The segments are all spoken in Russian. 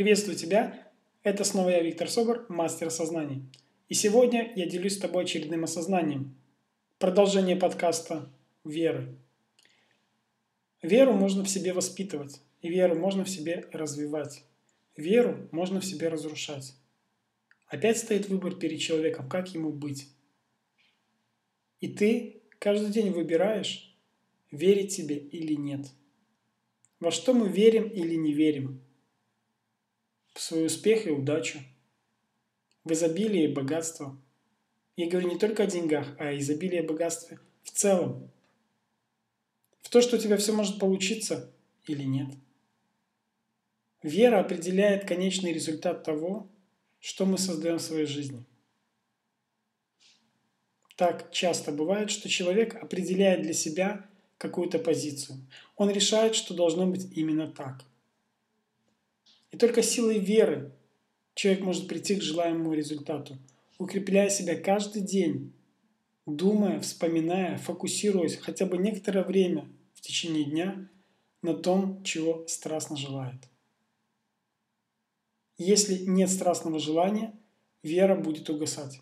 Приветствую тебя! Это снова я, Виктор Собор, мастер осознаний. И сегодня я делюсь с тобой очередным осознанием. Продолжение подкаста «Веры». Веру можно в себе воспитывать, и веру можно в себе развивать. Веру можно в себе разрушать. Опять стоит выбор перед человеком, как ему быть. И ты каждый день выбираешь, верить себе или нет. Во что мы верим или не верим – в свой успех и удачу, в изобилие и богатство. Я говорю не только о деньгах, а о изобилии и богатстве в целом. В то, что у тебя все может получиться или нет. Вера определяет конечный результат того, что мы создаем в своей жизни. Так часто бывает, что человек определяет для себя какую-то позицию. Он решает, что должно быть именно так. И только силой веры человек может прийти к желаемому результату, укрепляя себя каждый день, думая, вспоминая, фокусируясь хотя бы некоторое время в течение дня на том, чего страстно желает. Если нет страстного желания, вера будет угасать.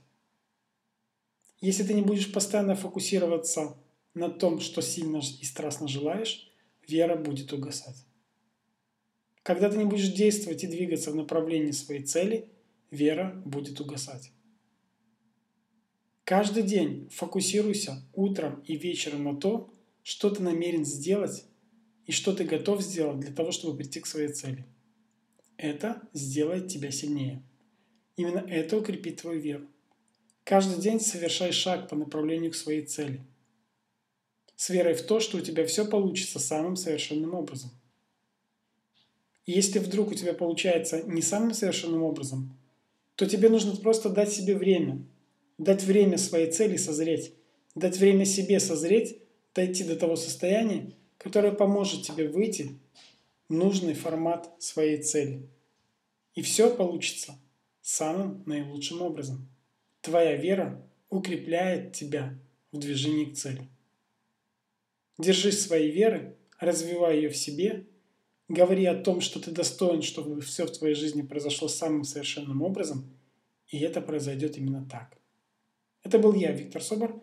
Если ты не будешь постоянно фокусироваться на том, что сильно и страстно желаешь, вера будет угасать. Когда ты не будешь действовать и двигаться в направлении своей цели, вера будет угасать. Каждый день фокусируйся утром и вечером на то, что ты намерен сделать и что ты готов сделать для того, чтобы прийти к своей цели. Это сделает тебя сильнее. Именно это укрепит твою веру. Каждый день совершай шаг по направлению к своей цели. С верой в то, что у тебя все получится самым совершенным образом – если вдруг у тебя получается не самым совершенным образом, то тебе нужно просто дать себе время, дать время своей цели созреть, дать время себе созреть, дойти до того состояния, которое поможет тебе выйти в нужный формат своей цели. И все получится самым наилучшим образом. Твоя вера укрепляет тебя в движении к цели. Держись своей веры, развивай ее в себе – Говори о том, что ты достоин, чтобы все в твоей жизни произошло самым совершенным образом, и это произойдет именно так. Это был я, Виктор Собор,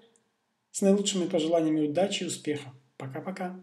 с наилучшими пожеланиями удачи и успеха. Пока-пока.